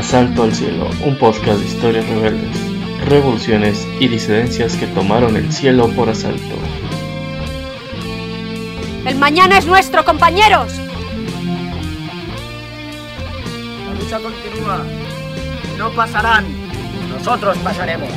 Asalto al Cielo, un podcast de historias rebeldes, revoluciones y disidencias que tomaron el cielo por asalto. El mañana es nuestro, compañeros. La lucha continúa. No pasarán. Nosotros pasaremos.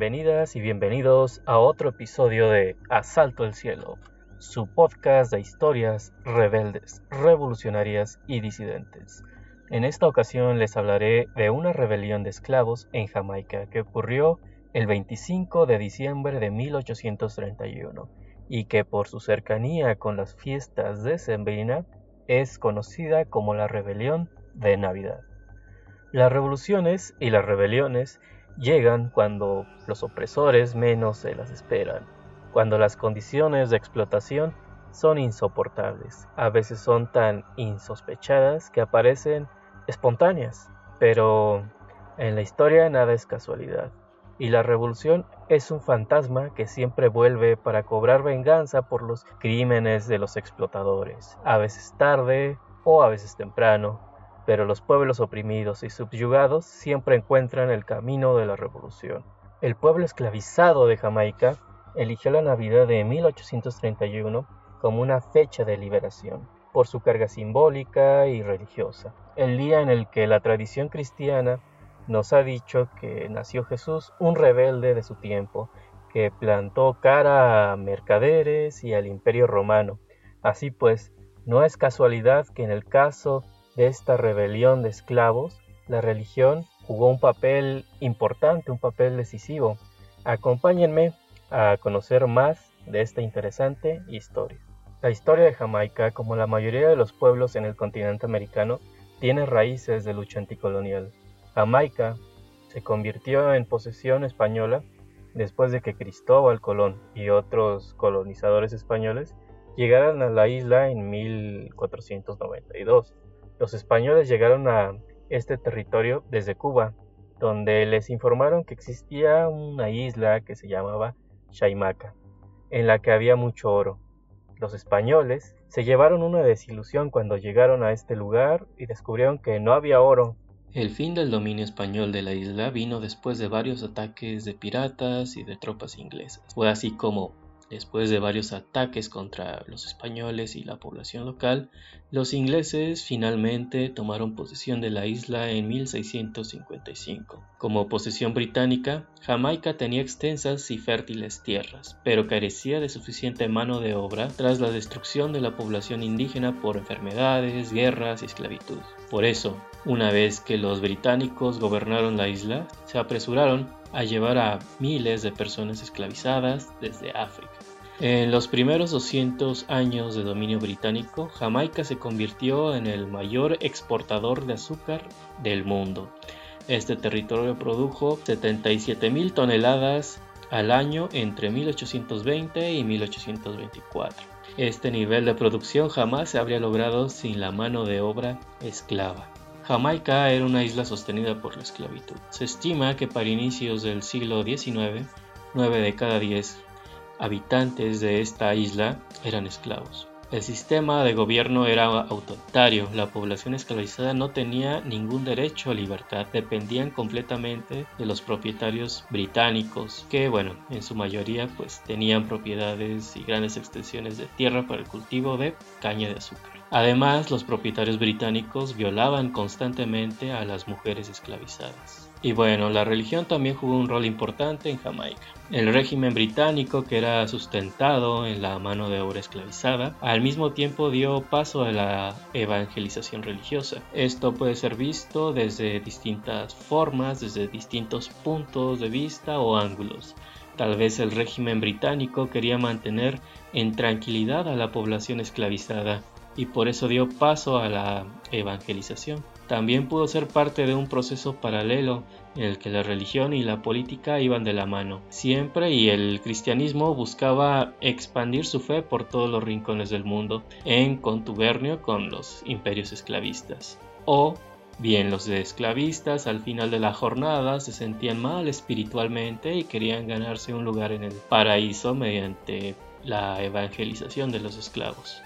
Bienvenidas y bienvenidos a otro episodio de Asalto al Cielo, su podcast de historias rebeldes, revolucionarias y disidentes. En esta ocasión les hablaré de una rebelión de esclavos en Jamaica que ocurrió el 25 de diciembre de 1831 y que por su cercanía con las fiestas de Sembrina es conocida como la rebelión de Navidad. Las revoluciones y las rebeliones llegan cuando los opresores menos se las esperan, cuando las condiciones de explotación son insoportables, a veces son tan insospechadas que aparecen espontáneas, pero en la historia nada es casualidad, y la revolución es un fantasma que siempre vuelve para cobrar venganza por los crímenes de los explotadores, a veces tarde o a veces temprano, pero los pueblos oprimidos y subyugados siempre encuentran el camino de la revolución. El pueblo esclavizado de Jamaica eligió la Navidad de 1831 como una fecha de liberación, por su carga simbólica y religiosa, el día en el que la tradición cristiana nos ha dicho que nació Jesús, un rebelde de su tiempo, que plantó cara a mercaderes y al imperio romano. Así pues, no es casualidad que en el caso de esta rebelión de esclavos, la religión jugó un papel importante, un papel decisivo. Acompáñenme a conocer más de esta interesante historia. La historia de Jamaica, como la mayoría de los pueblos en el continente americano, tiene raíces de lucha anticolonial. Jamaica se convirtió en posesión española después de que Cristóbal Colón y otros colonizadores españoles llegaran a la isla en 1492. Los españoles llegaron a este territorio desde Cuba, donde les informaron que existía una isla que se llamaba Chaimaca, en la que había mucho oro. Los españoles se llevaron una desilusión cuando llegaron a este lugar y descubrieron que no había oro. El fin del dominio español de la isla vino después de varios ataques de piratas y de tropas inglesas. Fue así como Después de varios ataques contra los españoles y la población local, los ingleses finalmente tomaron posesión de la isla en 1655. Como posesión británica, Jamaica tenía extensas y fértiles tierras, pero carecía de suficiente mano de obra tras la destrucción de la población indígena por enfermedades, guerras y esclavitud. Por eso, una vez que los británicos gobernaron la isla, se apresuraron a llevar a miles de personas esclavizadas desde África. En los primeros 200 años de dominio británico, Jamaica se convirtió en el mayor exportador de azúcar del mundo. Este territorio produjo 77.000 toneladas al año entre 1820 y 1824. Este nivel de producción jamás se habría logrado sin la mano de obra esclava. Jamaica era una isla sostenida por la esclavitud. Se estima que para inicios del siglo XIX, 9 de cada 10 habitantes de esta isla eran esclavos. El sistema de gobierno era autoritario, la población esclavizada no tenía ningún derecho a libertad, dependían completamente de los propietarios británicos, que bueno, en su mayoría pues tenían propiedades y grandes extensiones de tierra para el cultivo de caña de azúcar. Además, los propietarios británicos violaban constantemente a las mujeres esclavizadas. Y bueno, la religión también jugó un rol importante en Jamaica. El régimen británico, que era sustentado en la mano de obra esclavizada, al mismo tiempo dio paso a la evangelización religiosa. Esto puede ser visto desde distintas formas, desde distintos puntos de vista o ángulos. Tal vez el régimen británico quería mantener en tranquilidad a la población esclavizada y por eso dio paso a la evangelización. también pudo ser parte de un proceso paralelo en el que la religión y la política iban de la mano, siempre y el cristianismo buscaba expandir su fe por todos los rincones del mundo, en contubernio con los imperios esclavistas. O bien los esclavistas al final de la jornada se sentían mal espiritualmente y querían ganarse un lugar en el paraíso mediante la evangelización de los esclavos.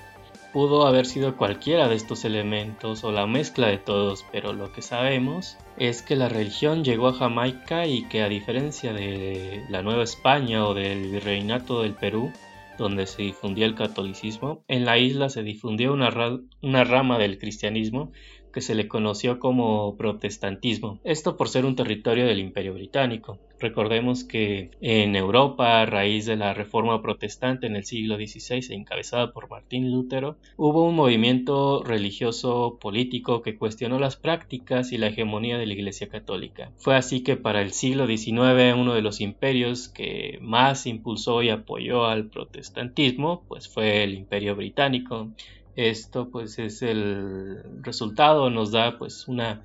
Pudo haber sido cualquiera de estos elementos o la mezcla de todos, pero lo que sabemos es que la religión llegó a Jamaica y que a diferencia de la Nueva España o del Virreinato del Perú, donde se difundía el catolicismo, en la isla se difundió una, una rama del cristianismo que se le conoció como protestantismo, esto por ser un territorio del Imperio Británico. Recordemos que en Europa, a raíz de la Reforma Protestante en el siglo XVI, encabezada por Martín Lutero, hubo un movimiento religioso político que cuestionó las prácticas y la hegemonía de la Iglesia Católica. Fue así que para el siglo XIX uno de los imperios que más impulsó y apoyó al protestantismo pues fue el Imperio Británico esto pues es el resultado, nos da pues una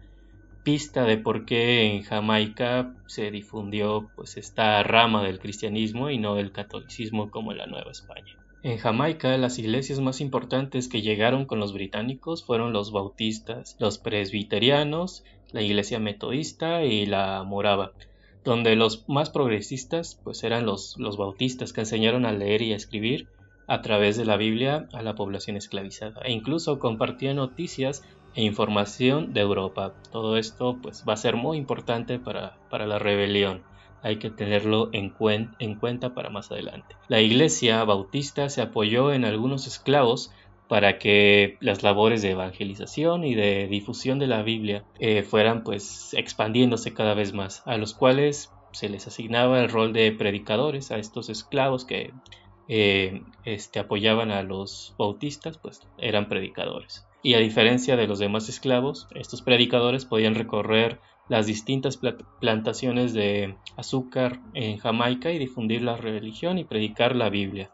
pista de por qué en Jamaica se difundió pues esta rama del cristianismo y no del catolicismo como en la Nueva España. En Jamaica las iglesias más importantes que llegaron con los británicos fueron los bautistas, los presbiterianos, la iglesia metodista y la morava, donde los más progresistas pues eran los, los bautistas que enseñaron a leer y a escribir a través de la Biblia a la población esclavizada e incluso compartía noticias e información de Europa. Todo esto pues va a ser muy importante para, para la rebelión. Hay que tenerlo en, en cuenta para más adelante. La iglesia bautista se apoyó en algunos esclavos para que las labores de evangelización y de difusión de la Biblia eh, fueran pues expandiéndose cada vez más, a los cuales se les asignaba el rol de predicadores a estos esclavos que eh, este, apoyaban a los bautistas, pues eran predicadores. Y a diferencia de los demás esclavos, estos predicadores podían recorrer las distintas plantaciones de azúcar en Jamaica y difundir la religión y predicar la Biblia.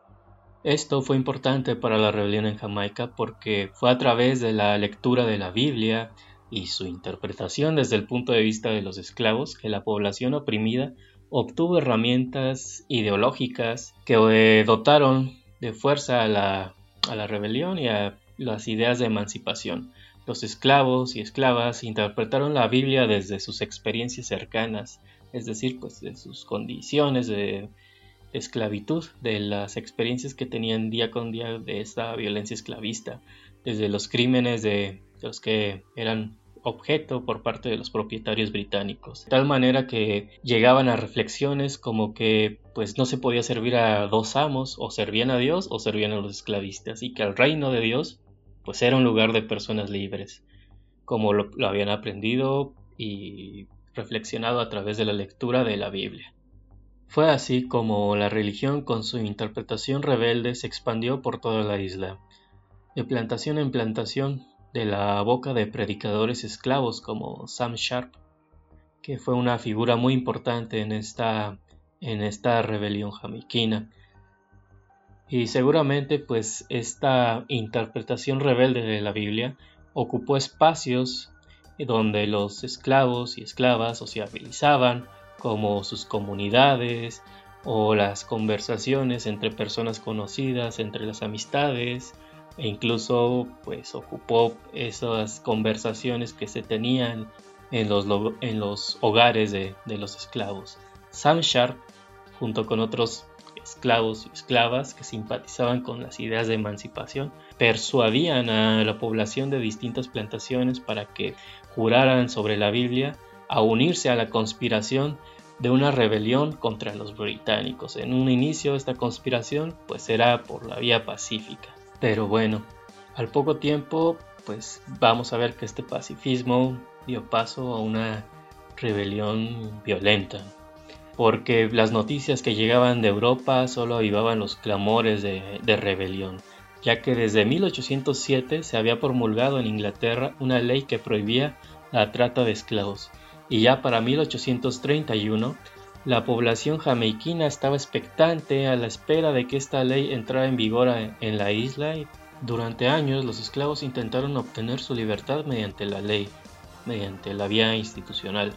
Esto fue importante para la rebelión en Jamaica porque fue a través de la lectura de la Biblia y su interpretación desde el punto de vista de los esclavos que la población oprimida obtuvo herramientas ideológicas que eh, dotaron de fuerza a la, a la rebelión y a las ideas de emancipación. Los esclavos y esclavas interpretaron la Biblia desde sus experiencias cercanas, es decir, pues de sus condiciones de esclavitud, de las experiencias que tenían día con día de esta violencia esclavista, desde los crímenes de los que eran objeto por parte de los propietarios británicos. De tal manera que llegaban a reflexiones como que pues no se podía servir a dos amos, o servían a Dios o servían a los esclavistas, y que el reino de Dios pues era un lugar de personas libres, como lo, lo habían aprendido y reflexionado a través de la lectura de la Biblia. Fue así como la religión con su interpretación rebelde se expandió por toda la isla. De plantación en plantación, de la boca de predicadores esclavos como Sam Sharp, que fue una figura muy importante en esta, en esta rebelión jamaiquina. Y seguramente pues esta interpretación rebelde de la Biblia ocupó espacios donde los esclavos y esclavas sociabilizaban, como sus comunidades o las conversaciones entre personas conocidas, entre las amistades, e incluso pues ocupó esas conversaciones que se tenían en los, en los hogares de, los esclavos. Sam Sharp, junto con otros esclavos y esclavas que simpatizaban con las ideas de emancipación, persuadían a la población de distintas plantaciones para que juraran sobre la Biblia a unirse a la conspiración de una rebelión contra los británicos. En un inicio esta conspiración pues era por la vía pacífica. Pero bueno, al poco tiempo, pues vamos a ver que este pacifismo dio paso a una rebelión violenta, porque las noticias que llegaban de Europa solo avivaban los clamores de, rebelión, ya que desde 1807 se había promulgado en Inglaterra una ley que prohibía la trata de esclavos, y ya para 1831 la población jamaiquina estaba expectante a la espera de que esta ley entrara en vigor en la isla y durante años los esclavos intentaron obtener su libertad mediante la ley, mediante la vía institucional,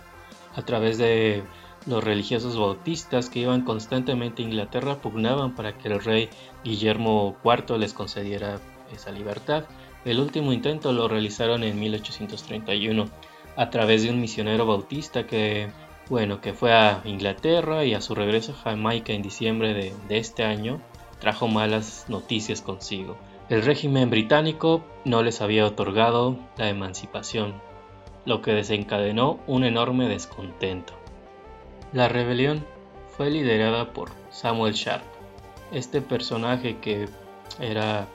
a través de los religiosos bautistas que iban constantemente a Inglaterra pugnaban para que el rey Guillermo IV les concediera esa libertad. El último intento lo realizaron en 1831 a través de un misionero bautista que, bueno, que fue a Inglaterra y a su regreso a Jamaica en diciembre de, este año trajo malas noticias consigo. El régimen británico no les había otorgado la emancipación, lo que desencadenó un enorme descontento. La rebelión fue liderada por Samuel Sharp, este personaje que era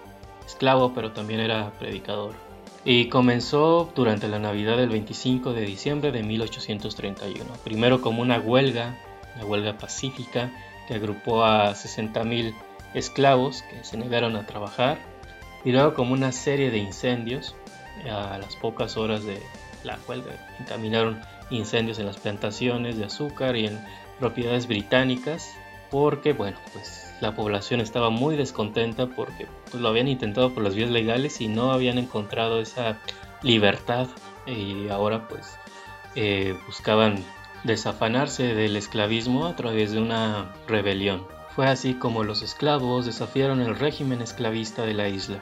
esclavo pero también era predicador. Y comenzó durante la Navidad del 25 de diciembre de 1831, primero como una huelga, una huelga pacífica que agrupó a 60.000 esclavos que se negaron a trabajar, y luego como una serie de incendios. A las pocas horas de la huelga encaminaron incendios en las plantaciones de azúcar y en propiedades británicas porque bueno pues la población estaba muy descontenta porque pues, lo habían intentado por las vías legales y no habían encontrado esa libertad y ahora pues eh, buscaban desafanarse del esclavismo a través de una rebelión. Fue así como los esclavos desafiaron el régimen esclavista de la isla.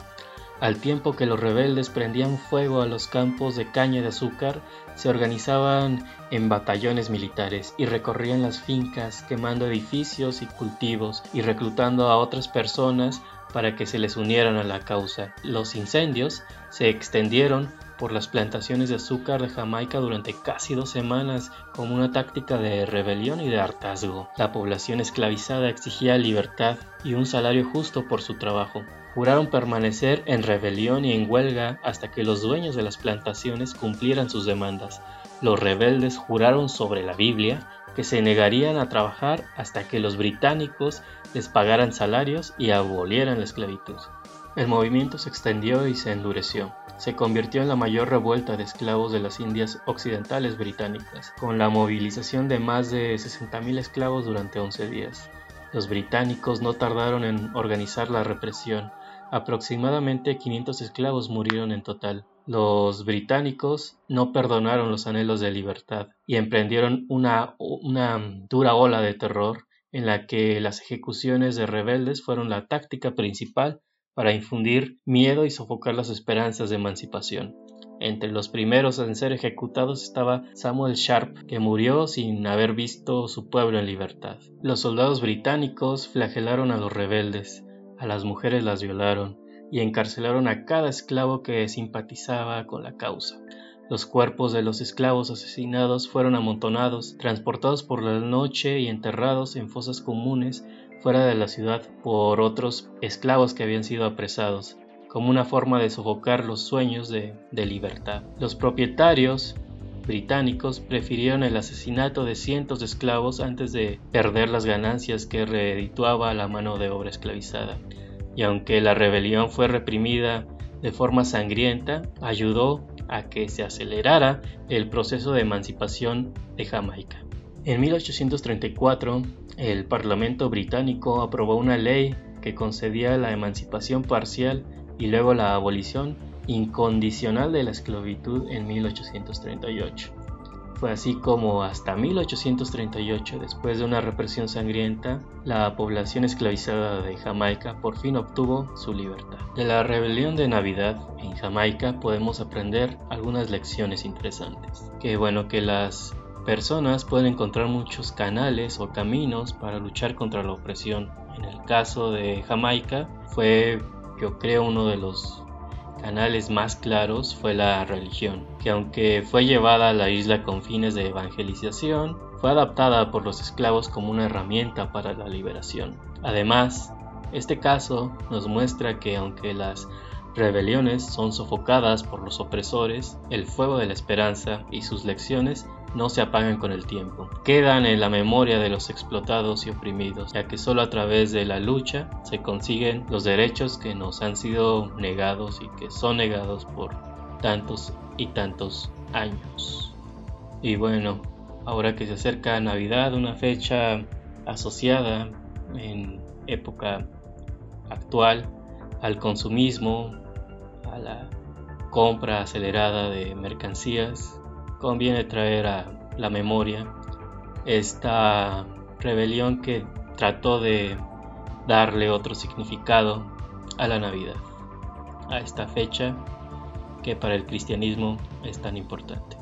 Al tiempo que los rebeldes prendían fuego a los campos de caña de azúcar, se organizaban en batallones militares y recorrían las fincas quemando edificios y cultivos y reclutando a otras personas para que se les unieran a la causa. Los incendios se extendieron por las plantaciones de azúcar de Jamaica durante casi dos semanas como una táctica de rebelión y de hartazgo. La población esclavizada exigía libertad y un salario justo por su trabajo. Juraron permanecer en rebelión y en huelga hasta que los dueños de las plantaciones cumplieran sus demandas. Los rebeldes juraron sobre la Biblia que se negarían a trabajar hasta que los británicos les pagaran salarios y abolieran la esclavitud. El movimiento se extendió y se endureció. Se convirtió en la mayor revuelta de esclavos de las Indias Occidentales británicas, con la movilización de más de 60.000 esclavos durante 11 días. Los británicos no tardaron en organizar la represión, Aproximadamente 500 esclavos murieron en total. Los británicos no perdonaron los anhelos de libertad y emprendieron una, una dura ola de terror en la que las ejecuciones de rebeldes fueron la táctica principal para infundir miedo y sofocar las esperanzas de emancipación. Entre los primeros en ser ejecutados estaba Samuel Sharp, que murió sin haber visto su pueblo en libertad. Los soldados británicos flagelaron a los rebeldes, a las mujeres las violaron y encarcelaron a cada esclavo que simpatizaba con la causa. Los cuerpos de los esclavos asesinados fueron amontonados, transportados por la noche y enterrados en fosas comunes fuera de la ciudad por otros esclavos que habían sido apresados, como una forma de sofocar los sueños de, libertad. Los propietarios británicos prefirieron el asesinato de cientos de esclavos antes de perder las ganancias que redituaba la mano de obra esclavizada. Y aunque la rebelión fue reprimida de forma sangrienta, ayudó a que se acelerara el proceso de emancipación de Jamaica. En 1834, el Parlamento británico aprobó una ley que concedía la emancipación parcial y luego la abolición incondicional de la esclavitud en 1838. Fue así como hasta 1838, después de una represión sangrienta, la población esclavizada de Jamaica por fin obtuvo su libertad. De la rebelión de Navidad en Jamaica podemos aprender algunas lecciones interesantes. Que bueno, que las personas pueden encontrar muchos canales o caminos para luchar contra la opresión. En el caso de Jamaica fue, yo creo, uno de los canales más claros fue la religión, que aunque fue llevada a la isla con fines de evangelización, fue adaptada por los esclavos como una herramienta para la liberación. Además, este caso nos muestra que aunque las rebeliones son sofocadas por los opresores, el fuego de la esperanza y sus lecciones no se apagan con el tiempo. Quedan en la memoria de los explotados y oprimidos, ya que solo a través de la lucha se consiguen los derechos que nos han sido negados y que son negados por tantos y tantos años. Y bueno, ahora que se acerca Navidad, una fecha asociada en época actual al consumismo, a la compra acelerada de mercancías, conviene traer a la memoria esta rebelión que trató de darle otro significado a la Navidad, a esta fecha que para el cristianismo es tan importante.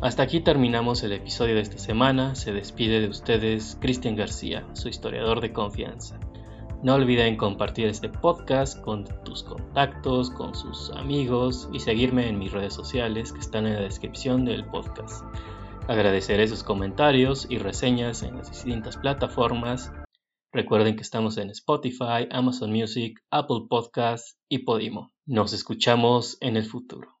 Hasta aquí terminamos el episodio de esta semana. Se despide de ustedes Cristian García, su historiador de confianza. No olviden compartir este podcast con tus contactos, con sus amigos y seguirme en mis redes sociales que están en la descripción del podcast. Agradeceré sus comentarios y reseñas en las distintas plataformas. Recuerden que estamos en Spotify, Amazon Music, Apple Podcasts y Podimo. Nos escuchamos en el futuro.